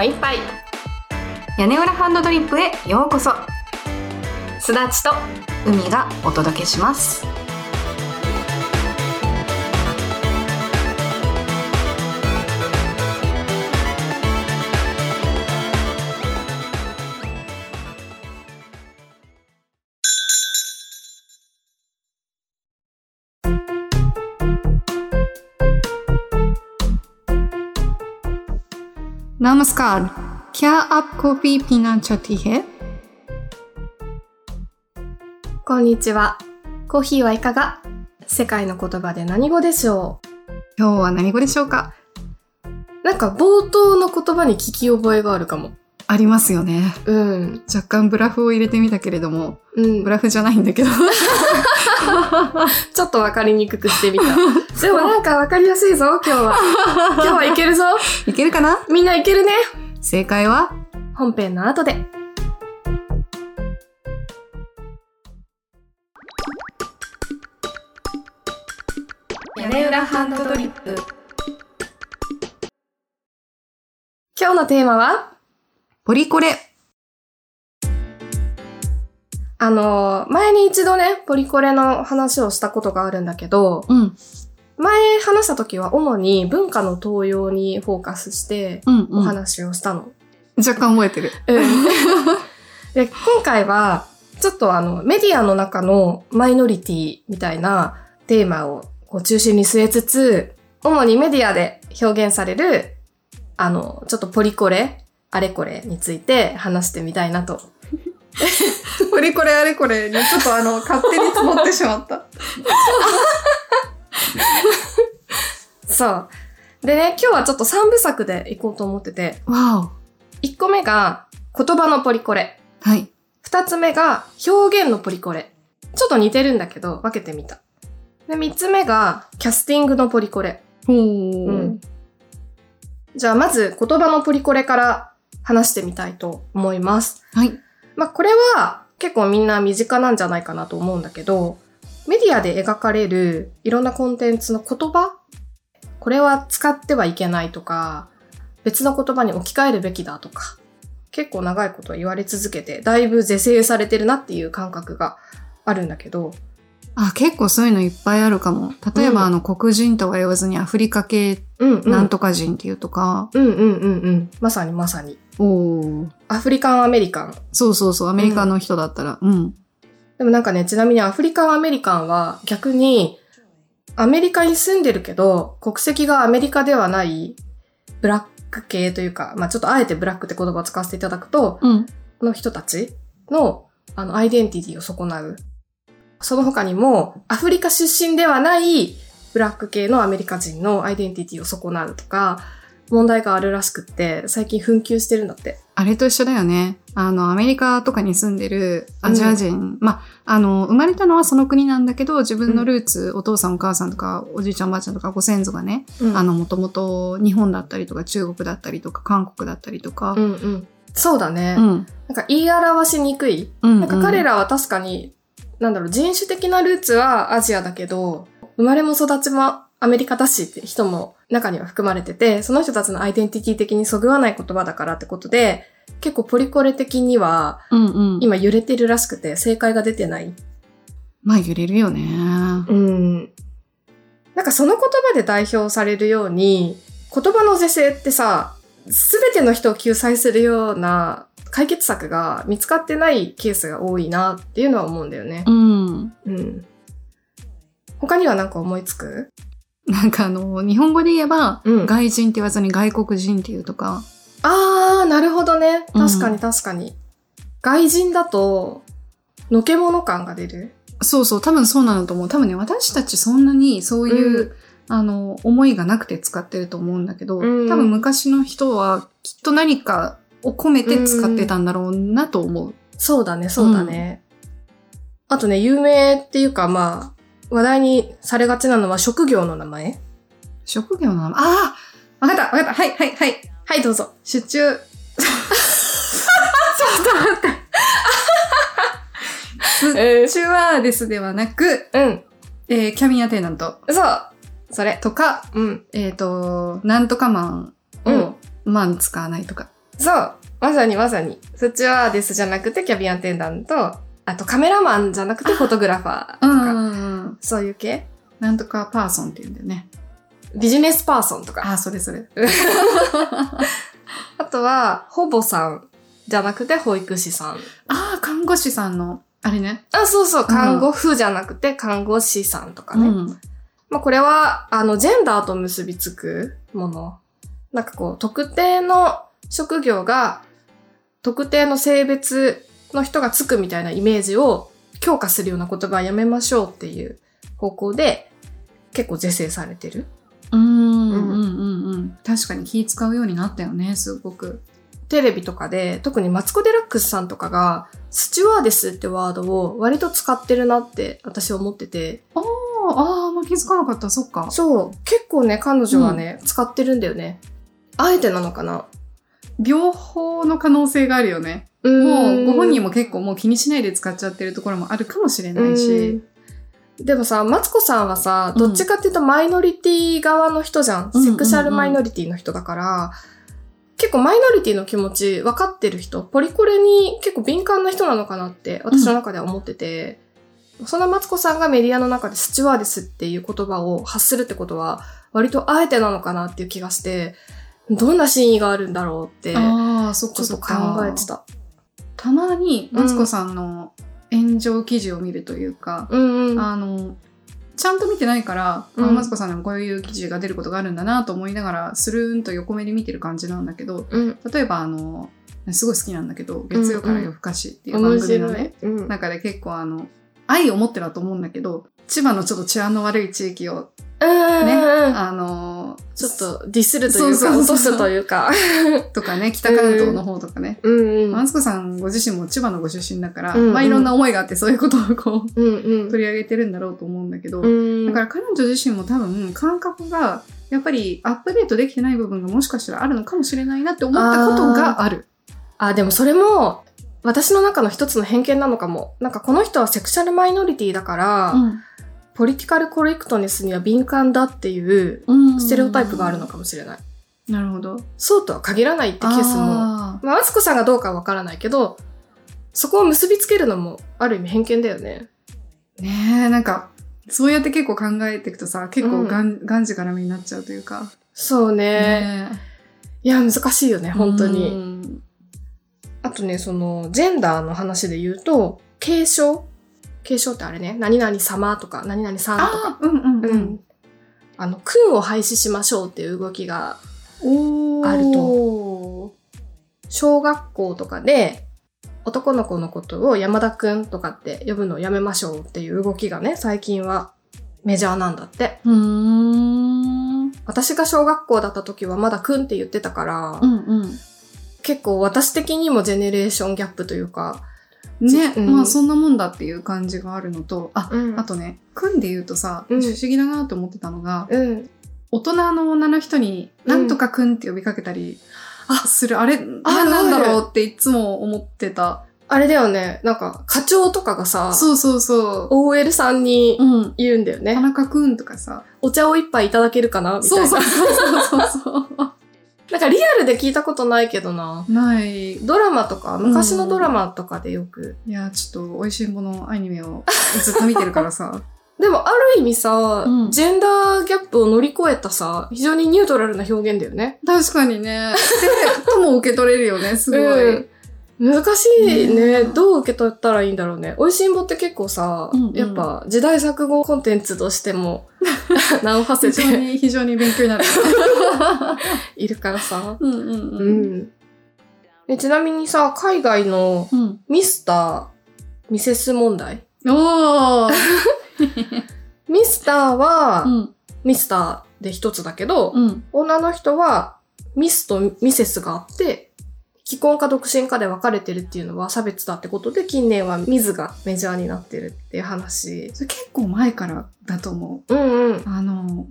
の一杯屋根裏ハンドドリップへようこそ。すだちと海がお届けします。नमस्कार क्या आपको भी पीना चाहती है こんにちはコーヒーはいかが世界の言葉で何語でしょ今日は何語でしょうかうなんか冒頭の言葉に聞き覚えがあるかもありますよねうん若干ブラフを入れてみたけれどもうんブラフじゃないんだけど ちょっとわかりにくくしてみた。でもなんかわかりやすいぞ今日は。今日はいけるぞ。いけるかな？みんないけるね。正解は？本編の後で。屋根裏ハンドドリップ。今日のテーマは？ポリコレあの前に一度ねポリコレの話をしたことがあるんだけどうん前話した時は主に文化の登用にフォーカスしてうん、お話をしたの。若干覚えてるうん で今回はちょっとあのメディアの中のマイノリティみたいなテーマをこう中心に据えつつ主にメディアで表現されるあのちょっとポリコレあれこれについて話してみたいなと。ポリコレあれこれにちょっとあの 勝手に積もってしまった そう。でね、今日はちょっと3部作でいこうと思ってて、わ1個目が言葉のポリコレ。おはい2つ目が表現のポリコレ。ちょっと似てるんだけど、分けてみた。で、3つ目がキャスティングのポリコレ。ほう、うんじゃあ、まず言葉のポリコレから話してみたいと思います。はいまあ、これは結構みんな身近なんじゃないかなと思うんだけど、メディアで描かれるいろんなコンテンツの言葉これは使ってはいけないとか、別の言葉に置き換えるべきだとか、結構長いこと言われ続けて、だいぶ是正されてるなっていう感覚があるんだけど、あ結構そういうのいっぱいあるかも例えば、うんあの黒人とは言わずにアフリカ系うん、うん。なんとか人っていうとか、うんうんうんうん。まさにまさに。おおアフリカンアメリカン。そうそうそうアメリカの人だったらうん、でもなんかね、ちなみにアフリカンアメリカンは逆にアメリカに住んでるけど国籍がアメリカではないブラック系というか、まあちょっとあえてブラックって言葉を使わせていただくと、うん、の人たちのあのアイデンティティを損なう。その他にもアフリカ出身ではないブラック系のアメリカ人のアイデンティティを損なうとか問題があるらしくって最近紛糾してるんだって。あれと一緒だよねあのアメリカとかに住んでるアジア人、まああの生まれたのはその国なんだけど自分のルーツ、お父さんお母さんとかおじいちゃんおばあちゃんとかご先祖がね、うんあのもともと日本だったりとか中国だったりとか韓国だったりとか、うんうん。そうだね。うんなんか言い表しにくい。うんなんか彼らは確かに、なんだろう、人種的なルーツはアジアだけど、生まれも育ちもアメリカだしって人も中には含まれてて、その人たちのアイデンティティ的にそぐわない言葉だからってことで、結構ポリコレ的にはうんうん、今揺れてるらしくて正解が出てない。まあ揺れるよねうん。なんかその言葉で代表されるように、言葉の是正ってさ、すべての人を救済するような解決策が見つかってないケースが多いなっていうのは思うんだよね。うんうん。他には何か思いつく？なんかあの、日本語で言えば、うん外人って言わずに外国人っていうとか、あー、なるほどね。うん確かに確かに。外人だと、のけもの感が出る？そうそう、多分そうなんだと思う。多分ね、私たちそんなにそういう、うんあの、思いがなくて使ってると思うんだけど、うん多分昔の人はきっと何かを込めて使ってたんだろうなと思う。そうだね、そうだね。あとね、有名っていうか、まあ、話題にされがちなのは職業の名前？職業の名前、ああわかったわかったはいはいはい。はい、どうぞ。出張。ちょっと待って。えスチュワーデスではなく、うん。えーキャビンアテンダントそう。それ。とか、うん。えっ、と、なんとかマンを、うんマン使わないとか。そう。まさにまさに。スチュワーデスじゃなくてキャビンアテンダント。あとカメラマンじゃなくてフォトグラファーとか。ん。そういう系？なんとかパーソンって言うんだよね。ビジネスパーソンとか。あ、それそれ。あとは、保母さんじゃなくて保育士さん。ああ、看護師さんの、あれね。あ、そうそう。看護婦じゃなくて看護師さんとかね。うん。まあこれは、あの、ジェンダーと結びつくもの。なんかこう、特定の職業が、特定の性別の人がつくみたいなイメージを強化するような言葉はやめましょうっていう方向で、結構是正されてる。うん、うん、うん、うん。確かに気使うようになったよね、すごく。テレビとかで、特にマツコ・デラックスさんとかが、スチュワーデスってワードを割と使ってるなって私思ってて、ああ、あんま気づかなかった、そっか。そう、結構ね、彼女はね、使ってるんだよね。あえてなのかな両方の可能性があるよね。ももう、ご本人も結構もう気にしないで使っちゃってるところもあるかもしれないし。でもさ、マツコさんはさ、どっちかっていうとマイノリティ側の人じゃん。うんセクシャルマイノリティの人だから、結構マイノリティの気持ち分かってる人、ポリコレに結構敏感な人なのかなって私の中では思ってて、そんなマツコさんがメディアの中でスチュワーデスっていう言葉を発するってことは、割とあえてなのかなっていう気がして、どんな真意があるんだろうって、ちょああ、そっかそっか。考えてた。たまに、マツコさんの炎上記事を見るというか、うんうん。あの、ちゃんと見てないから、うんあマツコさんでもこういう記事が出ることがあるんだなと思いながら、スルーンと横目で見てる感じなんだけど、うん。例えばあの、すごい好きなんだけど、月曜から夜更かしっていう面番組白いのね、。うん。中で結構あの、愛を持ってだと思うんだけど、千葉のちょっと治安の悪い地域をね、うんあの、ちょっとディスるというか、落とすというか。とかね、北関東の方とかね。うんうん。マツコさんご自身も千葉のご出身だから、うんうんまあいろんな思いがあってそういうことをこう、うんうん。取り上げてるんだろうと思うんだけど、うんだから彼女自身も多分感覚がやっぱりアップデートできてない部分がもしかしたらあるのかもしれないなって思ったことがある。あ、でもそれも、私の中の一つの偏見なのかも。なんかこの人はセクシャルマイノリティだから、ポリティカルコレクトネスには敏感だっていううんステレオタイプがあるのかもしれない。なるほど。そうとは限らないってケースも、あまあ、マツコさんがどうかはわからないけど、そこを結びつけるのもある意味偏見だよね。ーねえ、なんか、そうやって結構考えていくとさ、結構がん、がんじがらめになっちゃうというか。そうね。ねいや、難しいよね、え本当に。うんあとね、その、ジェンダーの話で言うと、継承継承ってあれね、何々様とか、何々さんとか。あうんうんううんん。。あの、君を廃止しましょうっていう動きが、あると。小学校とかで、男の子のことを山田くんとかって呼ぶのをやめましょうっていう動きがね、最近はメジャーなんだって。うーん。私が小学校だった時はまだくんって言ってたから、うんうん。結構私的にもジェネレーションギャップというか、ね、うんまあそんなもんだっていう感じがあるのと、あ、うんあとね、組んで言うとさ、うん不思議だなと思ってたのが、うん。大人の女の人に、なんとかくんって呼びかけたり、あする、あれ、あ何なんだろうっていつも思ってた。あれだよね、なんか課長とかがさ、そうそうそ OL さんにう。うん。言うんだよ田ね。中くんとかさ。お茶を一杯いただけるかなみたいな。そうそうそうそうそう。なんかリアルで聞いたことないけどな。ない。ドラマとか、昔のドラマとかでよく。いや、ちょっと、美味しんぼのアニメをずっと見てるからさ。でもある意味さ、うんジェンダーギャップを乗り越えたさ、非常にニュートラルな表現だよね。確かにね。で、とも受け取れるよね、すごい。うん難しいね。ねどう受け取ったらいいんだろうね。おいしんぼって結構さ、うんうんやっぱ時代錯誤コンテンツとしても 名を馳非せて常に、非常に勉強になる。いるからさ。うんうんううん。ん。でちなみにさ、海外のうん。ミスター、ミセス問題？おー ミスターは、うん。ミスターで一つだけど、うん。女の人はミスとミセスがあって、既婚か独身かで分かれてるっていうのは差別だってことで、近年はミズがメジャーになってるっていう話。それ結構前からだと思うんうんう。。あの、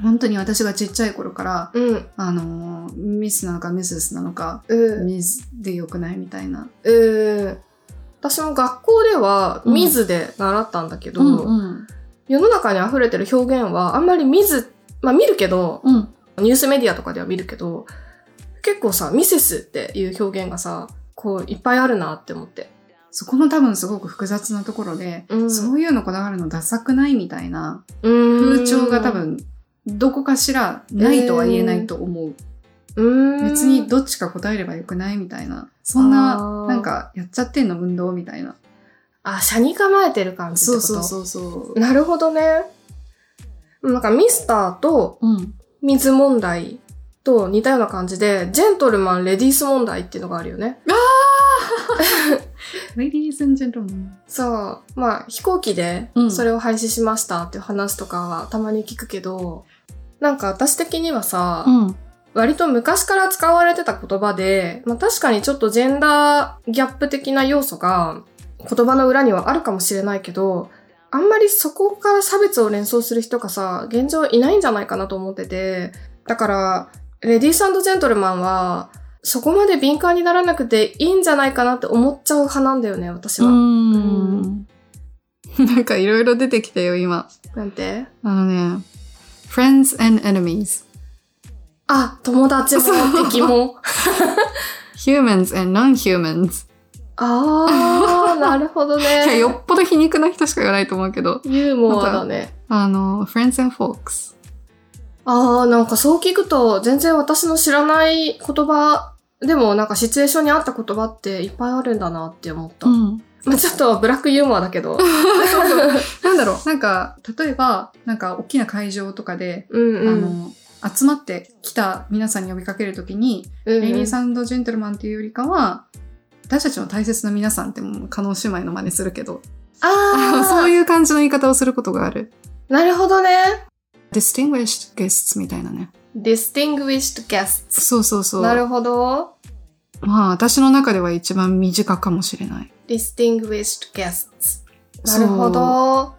本当に私がちっちゃい頃から、うん。あの、ミスなのかミセスなのか、うん。ミスでよくないみたいな。うん。私も学校ではうんミズで習ったんだけど、うん。世の中に溢れてる表現はあんまりミズ、まあ見るけど、うん。ニュースメディアとかでは見るけど、結構さ、ミセスっていう表現がさ、こういっぱいあるなって思って。そこも多分すごく複雑なところで、うんそういうのこだわるのダサくないみたいな風風潮が多、分どこかしらないとは言えないと思う。うん別にどっちか答えればよくないみたいな。そんななんかやっちゃってんの運動みたいな。あ、車に構えてる感じってこと？そうそうそうそう。なるほどね。なんかミスターとうん。水問題と似たような感じで、ジェントルマン、レディース問題っていうのがあるよね。Ladies and gentlemen. そう。まあ、飛行機でうんそれを廃止しましたっていう話とかはたまに聞くけど、なんか私的にはさ、ん。割と昔から使われてた言葉で、まあ確かにちょっとジェンダーギャップ的な要素が言葉の裏にはあるかもしれないけど、あんまりそこから差別を連想する人がさ、現状いないんじゃないかなと思ってて、だから、レディースジェントルマンは、そこまで敏感にならなくていいんじゃないかなって思っちゃう派なんだよね、私うは。ん。なんかいろいろ出てきたよ、今。なんて？あのね、friends and enemies, あ、友達も敵も。humans and non-humans. あー、なるほどいや、ね。よっぽど皮肉な人しか言わないと思うけど、ユーモアだね。あの、friends and folks. ああ、なんかそう聞くと、全然私の知らない言葉、でもなんかシチュエーションに合った言葉っていっぱいあるんだなって思った。ん。まあちょっとブラックユーモアだけど。なんだろう、なんか、例えば、なんか大きな会場とかで、うんうん。あの、集まってきた皆さんに呼びかけるときに、うんうんレディーサンドジェントルマンっていうよりかは、私たちの大切な皆さんってもう、加納姉妹の真似するけど、ああ、そういう感じの言い方をすることがある。なるほどね。Distinguished guests みたいなね。distinguished guests。そうそうそう。なるほど。まあ、私の中では一番身近かもしれない。distinguished guests。なるほど。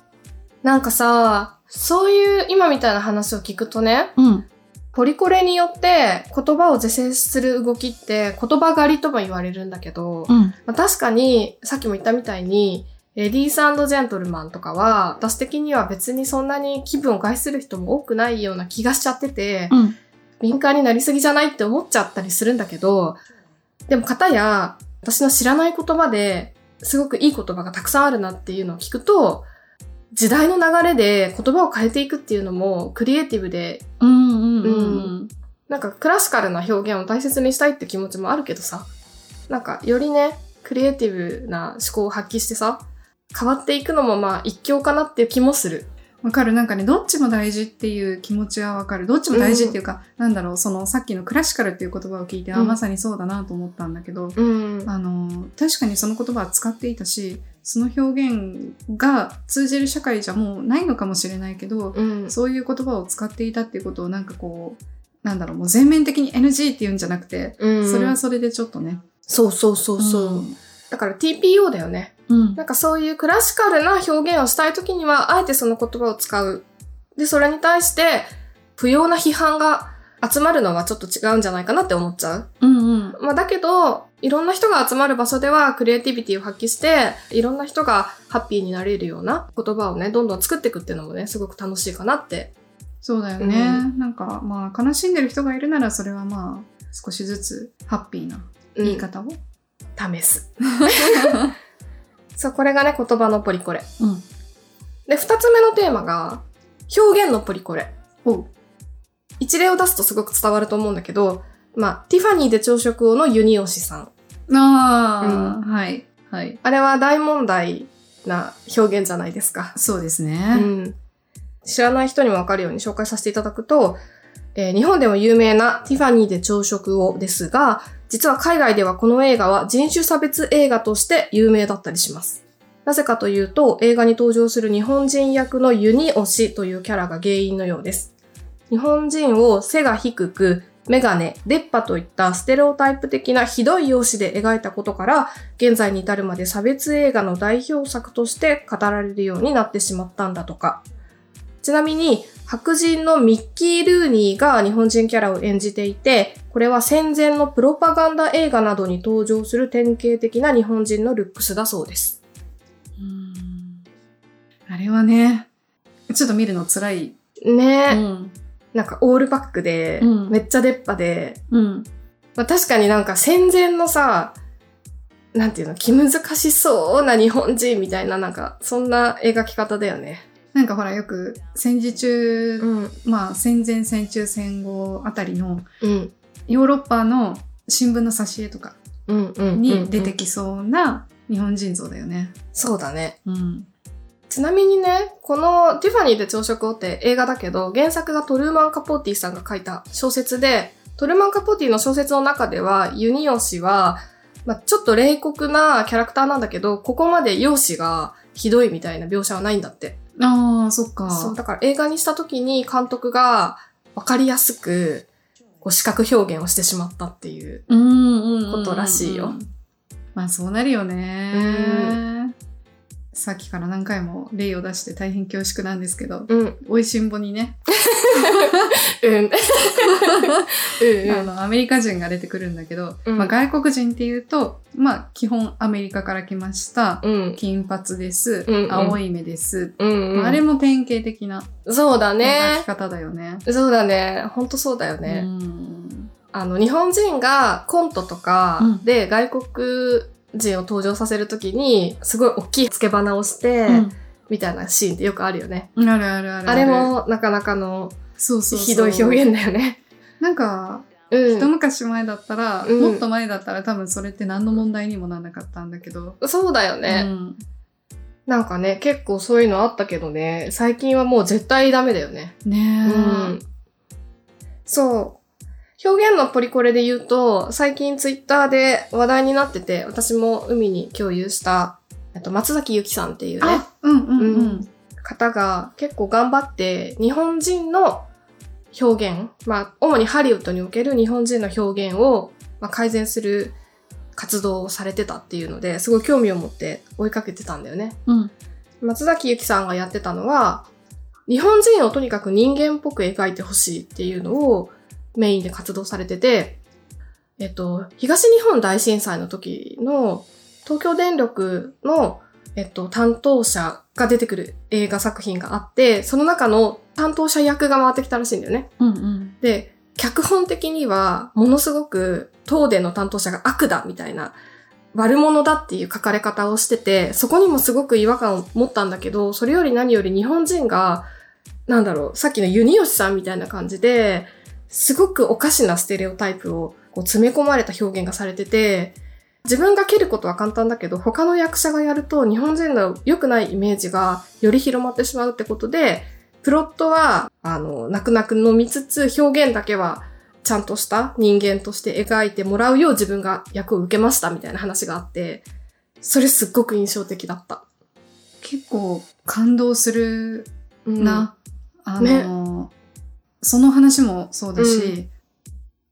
なんかさ、そういう今みたいな話を聞くとね、うん。ポリコレによって言葉を是正する動きって言葉狩りとも言われるんだけど、うん。まあ、確かに、さっきも言ったみたいに、レディースジェントルマンとかは、私的には別にそんなに気分を害する人も多くないような気がしちゃってて、うん。敏感になりすぎじゃないって思っちゃったりするんだけど、でも方や、私の知らない言葉で、すごくいい言葉がたくさんあるなっていうのを聞くと、時代の流れで言葉を変えていくっていうのもクリエイティブで、うんうんうん。なんかクラシカルな表現を大切にしたいって気持ちもあるけどさ、なんかよりね、クリエイティブな思考を発揮してさ、変わっていくのもまあ一興かなっていう気もする。わかる。なんかね、どっちも大事っていう気持ちはわかる。どっちも大事っていうか、なんだろう、そのさっきのクラシカルっていう言葉を聞いて、あ、うんまさにそうだなと思ったんだけど、うん。あの、確かにその言葉は使っていたし、その表現が通じる社会じゃもうないのかもしれないけど、うん。そういう言葉を使っていたっていうことをなんかこう、なんだろう、もう全面的に NG っていうんじゃなくて、うんそれはそれでちょっとね。そうそうそうそう。うんだから TPO だよね。うんなんかそういうクラシカルな表現をしたいときには、あえてその言葉を使う。で、それに対して、不要な批判が集まるのはちょっと違うんじゃないかなって思っちゃう。うんうん。まあだけど、いろんな人が集まる場所ではクリエイティビティを発揮して、いろんな人がハッピーになれるような言葉をね、どんどん作っていくっていうのもね、すごく楽しいかなって。そうだよね。うなんか、まあ、悲しんでる人がいるなら、それはまあ、少しずつハッピーなうん言い方を。試す。そう、これがね、言葉のポリコレ。うん。で、二つ目のテーマが、表現のポリコレ。一例を出すとすごく伝わると思うんだけど、まあ、ティファニーで朝食をのユニオシさん。ああ、はい。はい。あれは大問題な表現じゃないですか。そうですうね。ん。知らない人にもわかるように紹介させていただくと、えー日本でも有名なティファニーで朝食をですが、実は海外ではこの映画は人種差別映画として有名だったりします。なぜかというと、映画に登場する日本人役のユニオシというキャラが原因のようです。日本人を背が低く、メガネ、出っ歯といったステレオタイプ的なひどい容姿で描いたことから、現在に至るまで差別映画の代表作として語られるようになってしまったんだとか。ちなみに、白人のミッキー・ルーニーが日本人キャラを演じていて、これは戦前のプロパガンダ映画などに登場する典型的な日本人のルックスだそうです。うんあれはね、ちょっと見るの辛い。ねえ、ん。なんかオールバックで、うんめっちゃ出っ歯で、うん。まあ確かになんか戦前のさ、なんていうの、気難しそうな日本人みたいな、なんか、そんな描き方だよね。なんかほらよく戦時中、うん。まあ戦前戦中戦後あたりのうん。ヨーロッパの新聞の挿絵とか。に出てきそうな日本人像だよね。そうだね。うん。ちなみにね、このティファニーで朝食をって映画だけど、原作がトルーマン・カポーティさんが書いた小説で、トルーマン・カポーティの小説の中では、ユニオシは、まあ、ちょっと冷酷なキャラクターなんだけど、ここまで容姿がひどいみたいな描写はないんだって。ああ、そっか。そう、だから映画にした時に監督がわかりやすく、こう視覚表現をしてしまったっていう。うんうんうんうんことらしいよ。まあそうなるよね。さっきから何回も例を出して大変恐縮なんですけど、うん。美味しんぼにね、うん。うんあの、アメリカ人が出てくるんだけど、うんまあ外国人っていうと、まあ基本アメリカから来ました。うん。金髪です。うんうん青い目です。うん。うん。あれも典型的なそうだ描ねき。方だよね。そうだね。ほんとそうだよね。うんあの、日本人がコントとかうんで外国人を登場させるときに、すごい大きい付け花をして、みたいなシーンってよくあるよね。うん。あるあるあるあれ、もなかなかのそうそうひどい表現だよね。なんか、う一昔前だったら、うんもっと前だったら多分それって何の問題にもならなかったんだけど。ん。そうだよね。うんなんかね、結構そういうのあったけどね、最近はもう絶対ダメだよね。ねえ。うん。そう。表現のポリコレで言うと、最近ツイッターで話題になってて、私も海に共有した、えっと、松崎ゆきさんっていうね、あ、うんうんううんん。方が結構頑張って、日本人の表現、まあ、主にハリウッドにおける日本人の表現を、まあ、改善する活動をされてたっていうので、すごい興味を持って追いかけてたんだよね。うん。松崎ゆきさんがやってたのは、日本人をとにかく人間っぽく描いてほしいっていうのをメインで活動されてて、えっと、東日本大震災の時の東京電力の、えっと、担当者が出てくる映画作品があって、その中の担当者役が回ってきたらしいんだよね。うんうん。で、脚本的には、ものすごく、東電の担当者が悪だ、みたいな、悪者だっていう書かれ方をしてて、そこにもすごく違和感を持ったんだけど、それより何より日本人が、なんだろう、さっきのユニヨシさんみたいな感じで、すごくおかしなステレオタイプをこう詰め込まれた表現がされてて、自分が蹴ることは簡単だけど、他の役者がやると日本人の良くないイメージがより広まってしまうってことで、プロットは、あの、泣く泣く飲みつつ、表現だけは、ちゃんとした人間として描いてもらうよう自分が役を受けましたみたいな話があって、それすっごく印象的だった。結構感動するうん、な。あの、その話もそうだし、うん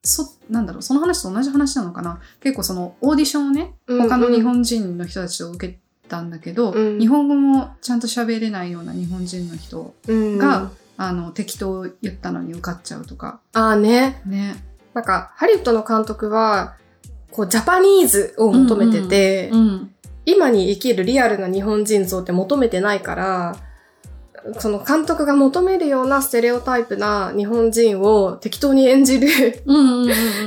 そ、なんだろう、その話と同じ話なのかな結構そのオーディションをね、うん他の日本人の人たちと受けたんだけど、うん日本語もちゃんと喋れないような日本人の人うん、が、あの、適当言ったのに受かっちゃうとか。ああね。ね。なんか、ハリウッドの監督は、こう、ジャパニーズを求めてて、うん。今に生きるリアルな日本人像って求めてないから、その監督が求めるようなステレオタイプな日本人を適当に演じる。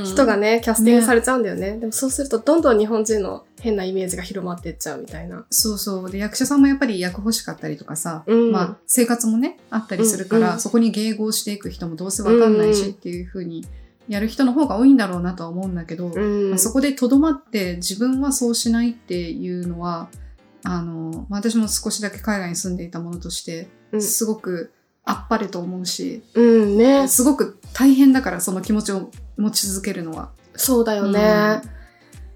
人がね、キャスティングされちゃうんだよね。でもそうするとどんどん日本人の変なイメージが広まっていっちゃうみたいな。そうそう。で、役者さんもやっぱり役欲しかったりとかさ、うんまあ、生活もね、あったりするから、うんうんそこに迎合していく人もどうせわかんないしっていう風にやる人の方が多いんだろうなとは思うんだけど、うんまあ、そこでとどまって自分はそうしないっていうのは、あの、まあ私も少しだけ海外に住んでいたものとして、うんすごくあっぱれと思うし、うんね。すごく大変だからその気持ちを持ち続けるのは。そうだよね。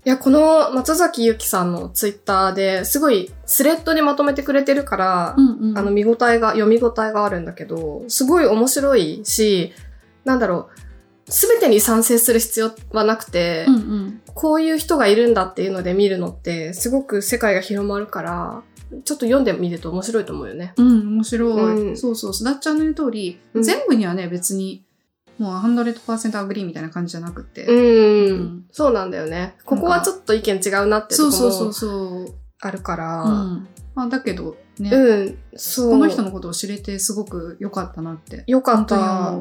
いや、この松崎ゆきさんのツイッターですごいスレッドにまとめてくれてるから、うんうんあの見応えが、読み応えがあるんだけど、すごい面白いし、なんだろう、すべてに賛成する必要はなくて、うんうん。こういう人がいるんだっていうので見るのって、すごく世界が広まるから、ちょっと読んでみると面白いと思うよね。うん、面白い。うんそうそう、すだっちゃんの言う通り、うん全部にはね、別に、もう100% agree みたいな感じじゃなくて。うん、うんそうなんだよね。ここはちょっと意見違うなってとこそうそうそうもそう。あるから、うん。まあ、だけど、ね、うん、そう。この人のことを知れてすごく良かったなって。よかった。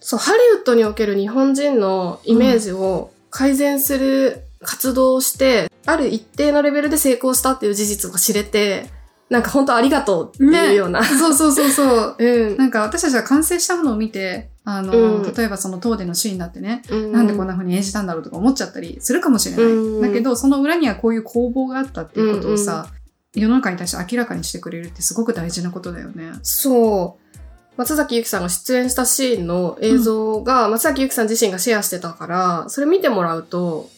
そう、ハリウッドにおける日本人のイメージを改善する活動をして、ある一定のレベルで成功したっていう事実が知れて、なんか本当ありがとうっていうような。そうそうそうそう。うん。なんか私たちが完成したものを見て、あの、うん例えばその東電のシーンだってね、うんなんでこんな風に演じたんだろうとか思っちゃったりするかもしれない。うんだけど、その裏にはこういう攻防があったっていうことをさ、世の中に対して明らかにしてくれるってすごく大事なことだよね。そう。松崎ゆきさんが出演したシーンの映像が、松崎ゆきさん自身がシェアしてたから、それ見てもらうと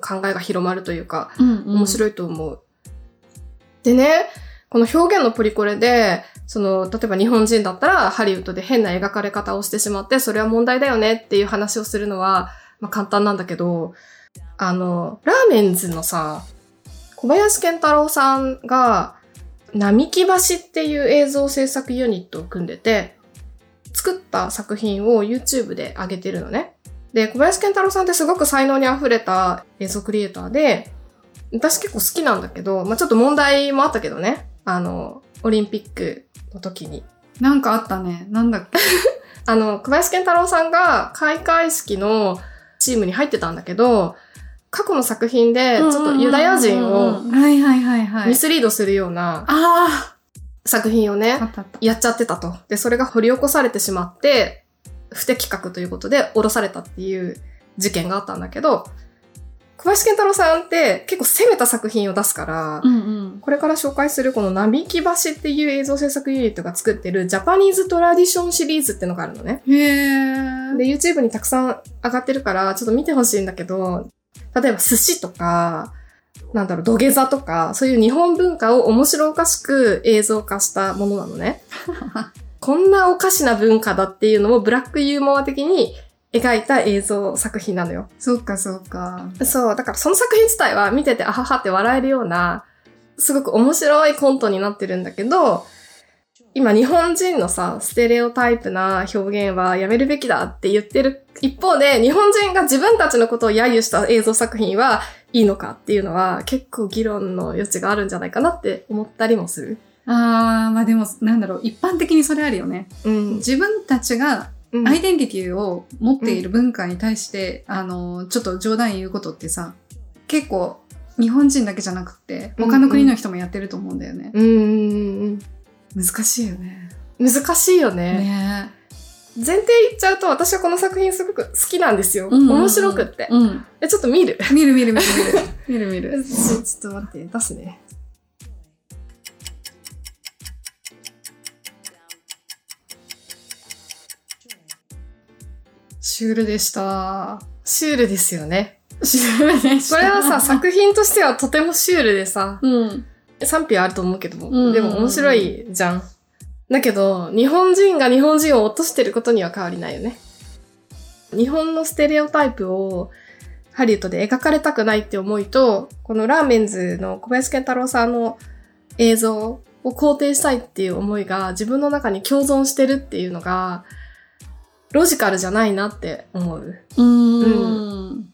考えが広まるというか、面面い。白いと思う。でね、この表現のプリコレで、その、例えば日本人だったらハリウッドで変な描かれ方をしてしまって、それは問題だよねっていう話をするのは、まあ簡単なんだけど、あの、ラーメンズのさ、小林健太郎さんが、並木橋っていう映像制作ユニットを組んでて、作った作品を YouTube で上げてるのね。で、小林健太郎さんってすごく才能に溢れた映像クリエイターで、私結構好きなんだけど、まあちょっと問題もあったけどね。あの、オリンピックの時に。なんかあったね。なんだっけ？あの、小林健太郎さんが開会式のチームに入ってたんだけど、過去の作品でちょっとユダヤ人をはいはいはいはい。ミスリードするようなあ作品をね。やっちゃってたと。で、それが掘り起こされてしまって、不適格ということで降ろされたっていう事件があったんだけど、小林健太郎さんって結構攻めた作品を出すから、うんうん。これから紹介するこの並木橋っていう映像制作ユニットが作ってるジャパニーズトラディションシリーズってのがあるのね。で、YouTube にたくさん上がってるから、ちょっと見てほしいんだけど、例えば寿司とか、なんだろう、土下座とか、そういう日本文化を面白おかしく映像化したものなのね。こんなおかしな文化だっていうのをブラックユーモア的に描いた映像作品なのよ。そっかそっか。そう、だからその作品自体は見ててあははって笑えるような、すごく面白いコントになってるんだけど、今日本人のさ、ステレオタイプな表現はやめるべきだって言ってる一方で、日本人が自分たちのことを揶揄した映像作品はいいのかっていうのは結構議論の余地があるんじゃないかなって思ったりもする。あー、まあでも、なんだろう、一般的にそれあるよね。うん。自分たちがうんアイデンティティを持っている文化に対して、あの、ちょっと冗談言うことってさ、結構日本人だけじゃなくて、他の国の人もやってると思うんだよね。うんうんうん難しいよね。うん。難しいよね。ね前提言っちゃうと私はこの作品すごく好きなんですよ。うんうんうん面白くって。うん。え、ちょっと見る見る見る見る見る。見る見る。ちょっと待って、出すね。シュールでした。シュールですよね。シュールでした。これはさ、作品としてはとてもシュールでさ、うん。賛否あると思うけど、んうんうんでも面白いじゃん。だけど、日本人が日本人を落としてることには変わりないよね。日本のステレオタイプをハリウッドで描かれたくないって思いと、このラーメンズの小林健太郎さんの映像を肯定したいっていう思いが自分の中に共存してるっていうのが、ロジカルじゃないなって思う。うーん。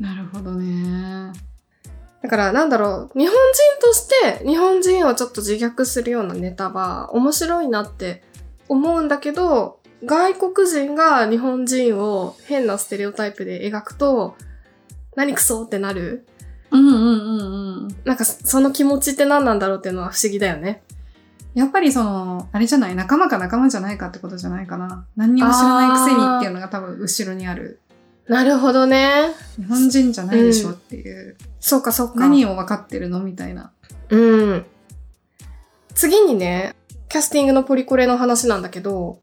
なるほどね。だからなんだろう、日本人として日本人をちょっと自虐するようなネタは面白いなって思うんだけど、外国人が日本人を変なステレオタイプで描くと、何クソってなる。うんうんうんうん。なんかその気持ちって何なんだろうっていうのは不思議だよね。やっぱりその、あれじゃない仲間か仲間じゃないかってことじゃないかな。何にも知らないくせにっていうのが多分後ろにある。なるほどね。日本人じゃないでしょっていう。そうかそうか。何を分かってるのみたいな。うん。次にね、キャスティングのポリコレの話なんだけど、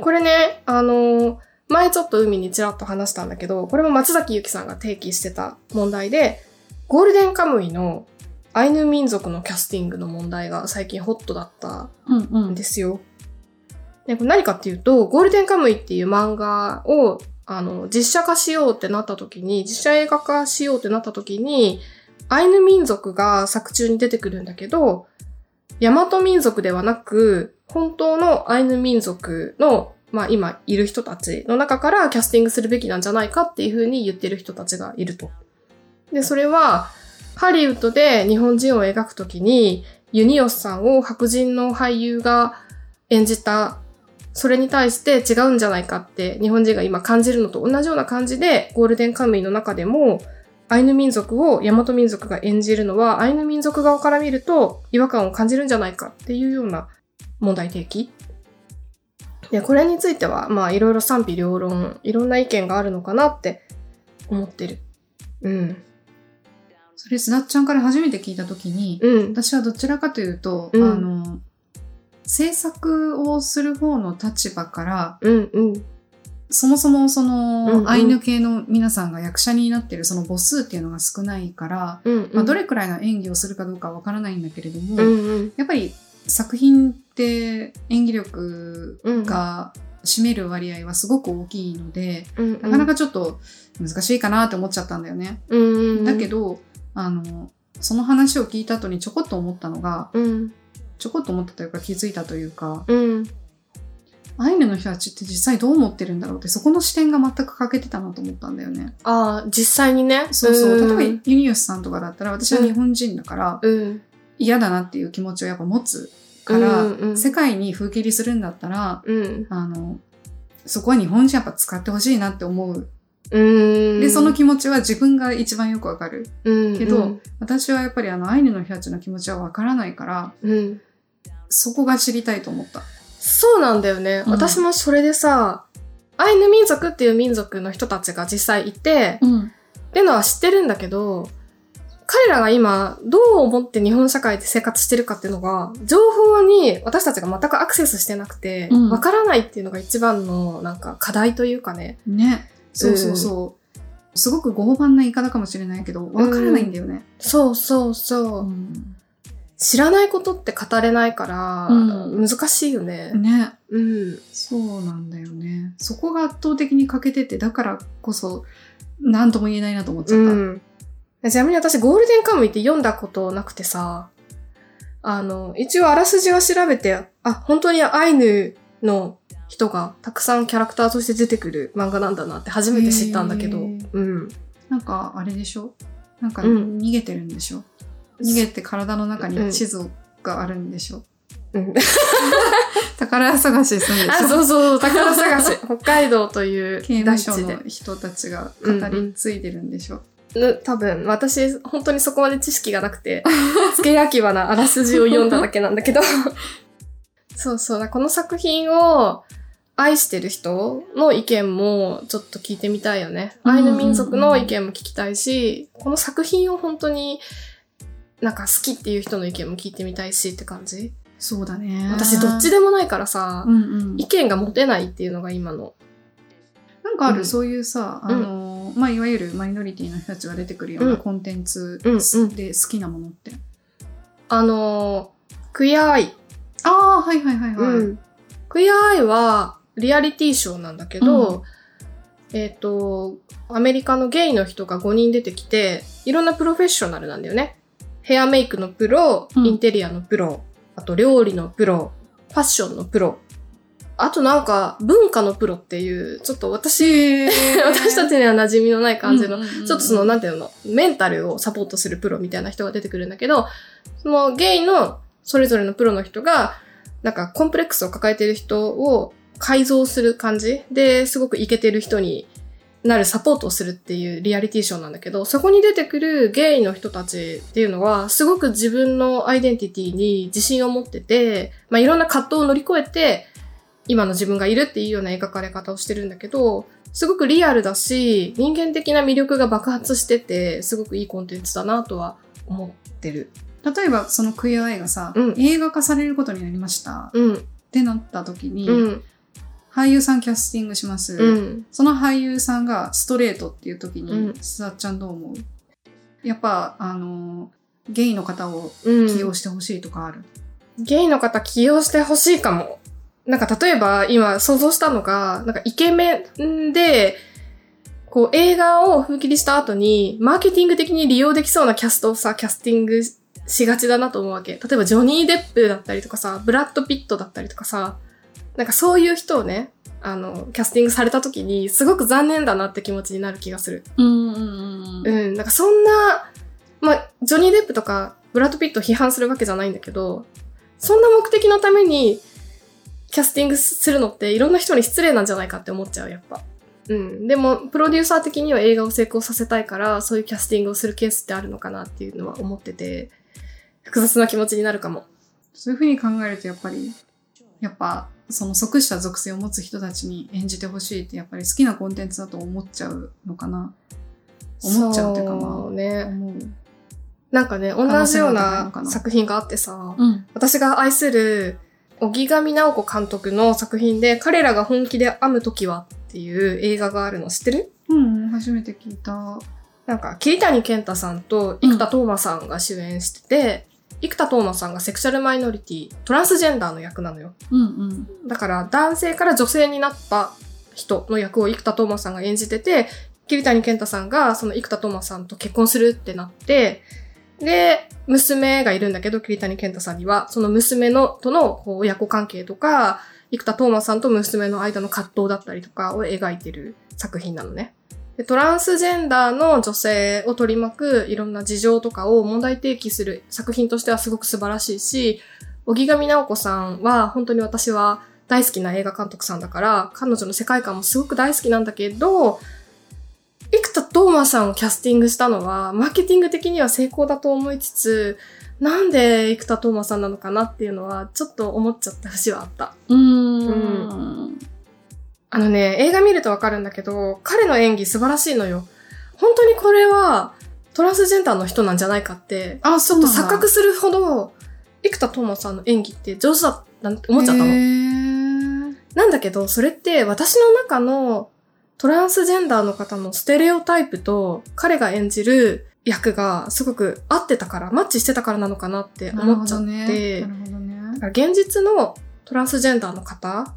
これね、あの前ちょっと海にちらっと話したんだけど、これも松崎ゆきさんが提起してた問題で、ゴールデンカムイのアイヌ民族のキャスティングの問題が最近ホットだったうんうんですよ。で、これ何かっていうと、ゴールデンカムイっていう漫画を、あの、実写化しようってなった時に、実写映画化しようってなった時に、アイヌ民族が作中に出てくるんだけど、大和民族ではなく、本当のアイヌ民族の、まあ今いる人たちの中からキャスティングするべきなんじゃないかっていうふうに言ってる人たちがいると。で、それは、ハリウッドで日本人を描くときに、ユニオスさんを白人の俳優が演じたそれに対して違うんじゃないかって日本人が今感じるのと同じような感じで、ゴールデンカムイの中でも、アイヌ民族を大和民族が演じるのは、アイヌ民族側から見ると違和感を感じるんじゃないかっていうような問題提起。で、これについては、まあいろいろ賛否両論、いろんな意見があるのかなって思ってる。うん。それ、すだっちゃんから初めて聞いたときに、うん。私はどちらかというと、うんあの、制作をする方の立場から、うんうん。そもそもその、うんうんアイヌ系の皆さんが役者になってるその母数っていうのが少ないから、うんうん。まあ、どれくらいの演技をするかどうかわからないんだけれども、うんうん。やっぱり作品って演技力うんが占める割合はすごく大きいので、うんうん。なかなかちょっと難しいかなって思っちゃったんだよね。うんうんうん。だけど、あの、その話を聞いた後にちょこっと思ったのが、うん。ちょこっと思ったというか気づいたというか、うん。アイヌの人たちって実際どう思ってるんだろうって、そこの視点が全く欠けてたなと思ったんだよね。ああ、実際にね。そうそう。ん例えば、ユニオスさんとかだったら、私は日本人だから、うん。嫌だなっていう気持ちをやっぱ持つから、うんうん世界に風切りするんだったら、うん。あの、そこは日本人やっぱ使ってほしいなって思う。うん。で、その気持ちは自分が一番よくわかる。うん、けどうん私はやっぱりあの、アイヌの人たちの気持ちはわからないから、うん。そこが知りたいと思った。そうなんだよね。うん私もそれでさ、アイヌ民族っていう民族の人たちが実際いて、うん。っていうのは知ってるんだけど、彼らが今どう思って日本社会で生活してるかっていうのが、情報に私たちが全くアクセスしてなくて、うんわからないっていうのが一番のなんか課題というかね。ね。そうそうそう。すごく傲慢な言い方かもしれないけど、わからないんだよね。そうそうそう。うん知らないことって語れないから、うん難しいよね。ね。うん。そうなんだよね。そこが圧倒的に欠けてて、だからこそ、なんとも言えないなと思っちゃった。うん。ちなみに私、ゴールデンカムイって読んだことなくてさ、あの、一応あらすじは調べて、あ、本当にアイヌの人がたくさんキャラクターとして出てくる漫画なんだなって初めて知ったんだけど、うん。なんか、あれでしょ？なんか、うん。逃げてるんでしょ、逃げて体の中うん。に地図があるんでしょ、うん、宝探しするんでしあ、ょそうそう、宝探し。北海道という刑務の。人たちが語り継いでるんでしょ、ぬ多分、私、本当にそこまで知識がなくて、付け焼き場なあらすじを読んだだけなんだけど。そうそうだ、この作品を愛してる人の意見もちょっと聞いてみたいよね。うんうんうんアイヌ民族の意見も聞きたいし、この作品を本当になんか好きっていう人の意見も聞いてみたいしって感じ。そうだね。私どっちでもないからさう、んうん意。見が持てないっていうのが今の。なんかある、うんそういうさ、あの、まあ、いわゆるマイノリティの人たちが出てくるよううなんコンテンツうんうんで好きなものって。あのー、クイアアイああ、はいはいはいはい。うん。クイアアイはリアリティショーなんだけど、えっ、と、アメリカのゲイの人が5人出てきて、いろんなプロフェッショナルなんだよね。ヘアメイクのプロ、うんインテリアのプロ、あと料理のプロ、ファッションのプロ、あとなんか文化のプロっていう、ちょっと私、私たちには馴染みのない感じの、ちょっとその、なんていうの、メンタルをサポートするプロみたいな人が出てくるんだけど、そのゲイのそれぞれのプロの人が、なんかコンプレックスを抱えてる人を改造する感じで、すごくイケてる人になるサポートをするっていうリアリティショーなんだけど、そこに出てくるゲイの人たちっていうのは、すごく自分のアイデンティティに自信を持ってて、まあいろんな葛藤を乗り越えて、今の自分がいるっていうような描かれ方をしてるんだけど、すごくリアルだし、人間的な魅力が爆発してて、すごくいいコンテンツだなとは思ってる。例えばそのクイアアイがさ、うん。映画化されることになりました。うん、ってなった時に、うん、俳優さんキャスティングします、うん。その俳優さんがストレートっていう時に、うん。すだっちゃんどう思う？やっぱあのゲイの方をうん。起用してほしいとかある、ゲイの方起用してほしいかも。なんか例えば今想像したのが、なんかイケメンで、こう映画を風切りした後に、マーケティング的に利用できそうなキャストをさ、キャスティングしがちだなと思うわけ。例えばジョニー・デップだったりとかさ、ブラッド・ピットだったりとかさ、なんかそういう人をね、あの、キャスティングされた時に、すごく残念だなって気持ちになる気がする。うんうんなんかそんな、まあ、ジョニー・デップとかブラッド・ピットを批判するわけじゃないんだけど、そんな目的のために、キャスティングするのっていろんな人に失礼なんじゃないかって思っちゃう、やっぱ。うん。でも、プロデューサー的には映画を成功させたいから、そういうキャスティングをするケースってあるのかなっていうのは思ってて、複雑な気持ちになるかも。そういうふうに考えるとやっぱり、やっぱその即した属性を持つ人たちに演じてほしいってやっぱり好きなコンテンツだと思っちゃうのかな。思っちゃうっていうかまあ、ね。なんかね、同じような作品があってさ、うん。私が愛する、荻上直子監督の作品で、彼らが本気で編む時はっていう映画があるの知ってる？うん、初めて聞いた。なんか、桐谷健太さんと生田斗真さんが主演してて、生田斗真さんがセクシャルマイノリティ、トランスジェンダーの役なのよ。うんうん。だから、男性から女性になった人の役を生田斗真さんが演じてて、桐谷健太さんがその生田斗真さんと結婚するってなって、で、娘がいるんだけど、桐谷健太さんには、その娘の、とのこう親子関係とか、生田斗真さんと娘の間の葛藤だったりとかを描いてる作品なのね。でトランスジェンダーの女性を取り巻くいろんな事情とかを問題提起する作品としてはすごく素晴らしいし、荻上直子さんは本当に私は大好きな映画監督さんだから、彼女の世界観もすごく大好きなんだけど、生田斗真さんをキャスティングしたのは、マーケティング的には成功だと思いつつ、なんで生田斗真さんなのかなっていうのは、ちょっと思っちゃった節はあった。うーん。あのね、映画見るとわかるんだけど、彼の演技素晴らしいのよ。本当にこれは、トランスジェンダーの人なんじゃないかって、あ、ちょっと錯覚するほど、生田斗真さんの演技って上手だったって思っちゃったの。なんだけど、それって私の中のトランスジェンダーの方のステレオタイプと彼が演じる役がすごく合ってたから、マッチしてたからなのかなって思っちゃって、ね。だから現実のトランスジェンダーの方、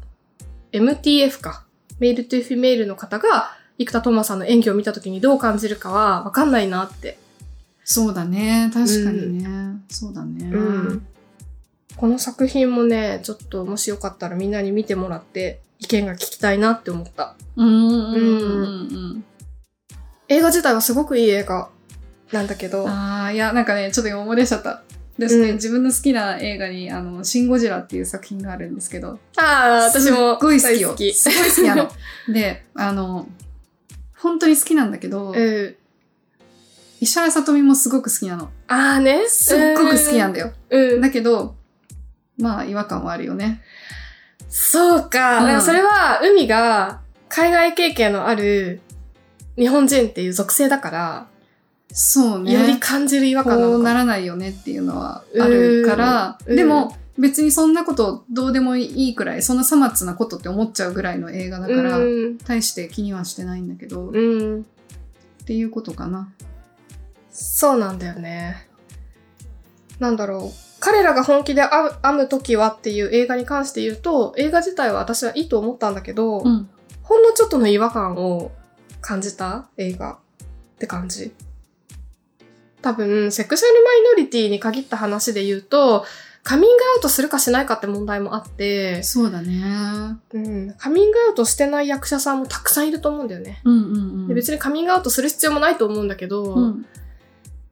MTF か、 male to female の方が、生田斗真さんの演技を見た時にどう感じるかはわかんないなって。そうだね。確かにね。そうだね。うん。この作品もね、ちょっともしよかったらみんなに見てもらって意見が聞きたいなって思った。うんうんうんうん映画自体はすごくいい映画なんだけうん。ど、ああ、いや、なんかね、ちょっと今思い出しちゃった。ですね、うん自分の好きな映画に、あの、シン・ゴジラっていう作品があるんですけど、ああ、私もすっごい好きよ。すごい好きなの。で、あの、本当に好きなんだけど、うん。石原さとみもすごく好きなの。ああね。すっごく好きなんだよ。うん。だけど、まあ、違和感はあるよね。そうか。うんだからそれは、海が海外経験のある日本人っていう属性だから、そうね。より感じる違和感なこうな。らないよねっていうのはあるから、うんでも別にそんなことどうでもいいくらい、そんなさまつなことって思っちゃうぐらいの映画だから、うん。大して気にはしてないんだけど、っうん。ていうことかな。そうなんだよね。なんだろう。彼らが本気で編む編む時はっていう映画に関して言うと、映画自体は私はいいと思ったんだけど、うん。ほんのちょっとの違和感を感じた映画って感じ。多分、セクシャルマイノリティに限った話で言うと、カミングアウトするかしないかって問題もあって、そうだね。うん、カミングアウトしてない役者さんもたくさんいると思うんだよね。うんうんうん。で別にカミングアウトする必要もないと思うんだけど、うん。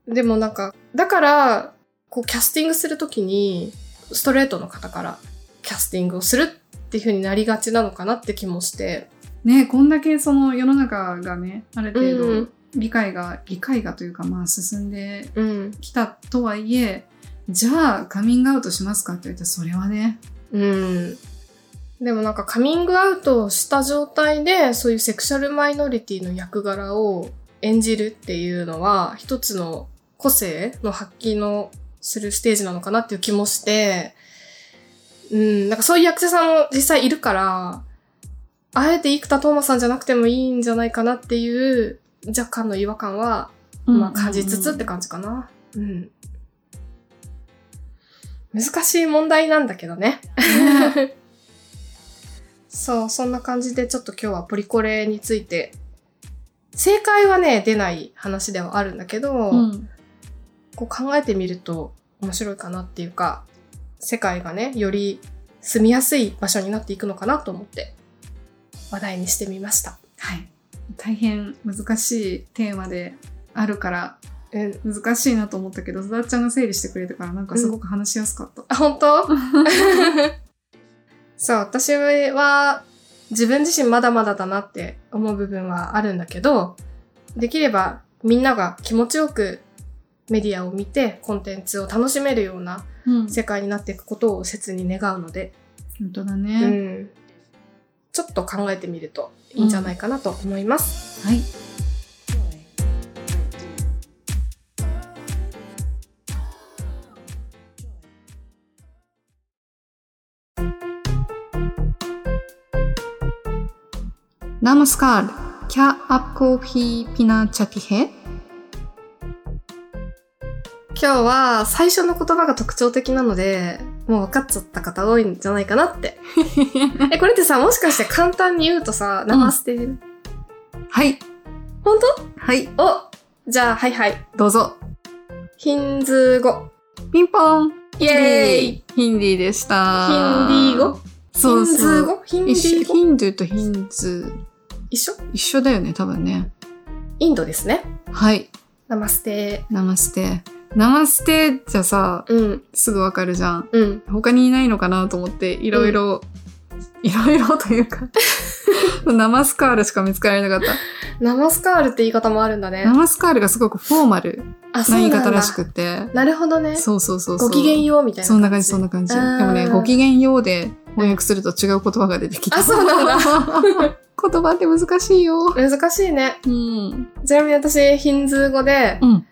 でもなんか、だから、こうキャスティングするときに、ストレートの方からキャスティングをするっていう風になりがちなのかなって気もして。ねこんだけその世の中がね、あるう程度ん。理解が、理解がというかまあ進んでうん。きたとはいえ、じゃあカミングアウトしますかって言われたらそれはね、うん。でもなんかカミングアウトをした状態で、そういうセクシャルマイノリティの役柄を演じるっていうのは、一つの個性の発揮のするステージなのかなっていう気もして、うん、なんかそういう役者さんも実際いるから、あえて生田斗真さんじゃなくてもいいんじゃないかなっていう若干の違和感は、まあ感じつつって感じかな。うん。難しい問題なんだけどね。ね そう、そんな感じでちょっと今日はポリコレについて、正解はね、出ない話ではあるんだけど、うん。こう考えてみると面白いかなっていうか、世界がね、より住みやすい場所になっていくのかなと思って、話題にしてみました。はい。大変難しいテーマであるから、うん。難しいなと思ったけど、ずだっちゃんが整理してくれたから、なんかすごく話しやすかった。あ、本当？そう、私は自分自身まだまだだなって思う部分はあるんだけど、できればみんなが気持ちよくメディアを見てコンテンツを楽しめるようなうん。世界になっていくことを切に願うので、本当だうね。ん、ちょっと考えてみるといいんじゃないかなと思います。はい。नमस्कार क्या आपको भी पीना चाहती है 今日は最初の言葉が特徴的なので、 もう分かっちゃった方多いんじゃないかなって。え、これってさ、もしかして簡単に言うとさ、ナマステ、はい。本はい。当おじゃあ、はいはい。どうぞ。ヒンズー語。ピンポンイエーイヒンディーでした。ヒンディー語？そうヒンズそう。ー語ヒンディー語？ヒンドゥーとヒンズー。一緒？一緒だよね、多分ね。インドですね。はい。ナマステ。ナマステ。ナマステじゃさ、うん、すぐわかるじゃん。うん。他にいないのかなと思って、いろいろ、いろいろというか、ナマスカールしか見つからなかった。ナマスカールって言い方もあるんだねナ。マスカールがすごくフォーマルあ、な。言い方らしくって。なるほどね。そうそうそう。ご機嫌ようみたいな。そんな感じ、そんな感じ。でもね、ご機嫌ようで翻訳すると違う言葉が出てきた。あそうなんだ 言葉って難しいよ。難しいね。うん。ちなみに私、ヒンズー語で、うん。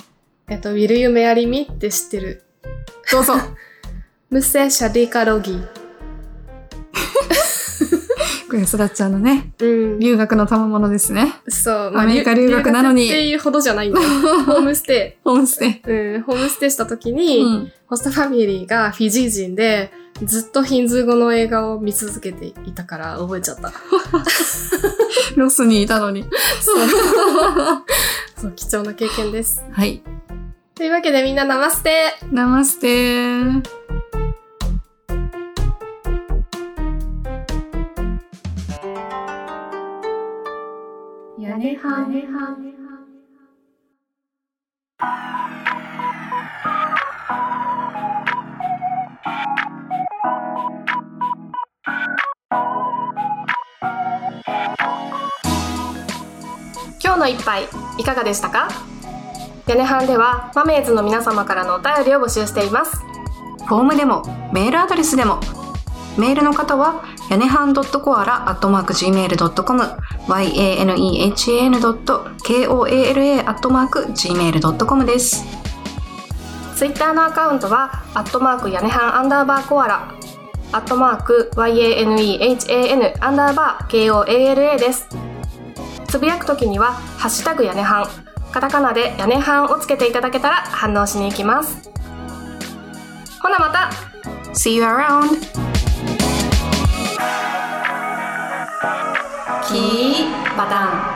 えっと、Will you marry me? って知ってる。どうぞ。ムセシャディカロギ。これ、すだっちゃんのね、うん。留学の賜物ですね。そう。アメリカ留学なのにっていうほどじゃないんだよ。ホームステホームステイ。うん。ホームステイした時イ。に、うん。ホストファミリーがフィジー人で、ずっとヒンズー語の映画を見続けていたから覚えちゃった。ロスにいたのに。そう。そう、貴重な経験です。はい。というわけでみんなナマステナマステ屋根はね今日の一杯いかがでしたか？屋根班ではマメーズの皆様からのお便りを募集していますフォームでも、メールアドレスでも。メールの方は、やねはん .koala.gmail.com、yanehan.koala.gmail.com です。ツイッターのアカウントは、アットマーク屋根班アンダーバーコアラ、アットマーク YANEHAN アンダーバー KOALA です。つぶやくときには、ハッシュタグ屋根班、カタカナで屋根班をつけていただけたら反応しに行きます。ほなまた See you around! キーバタン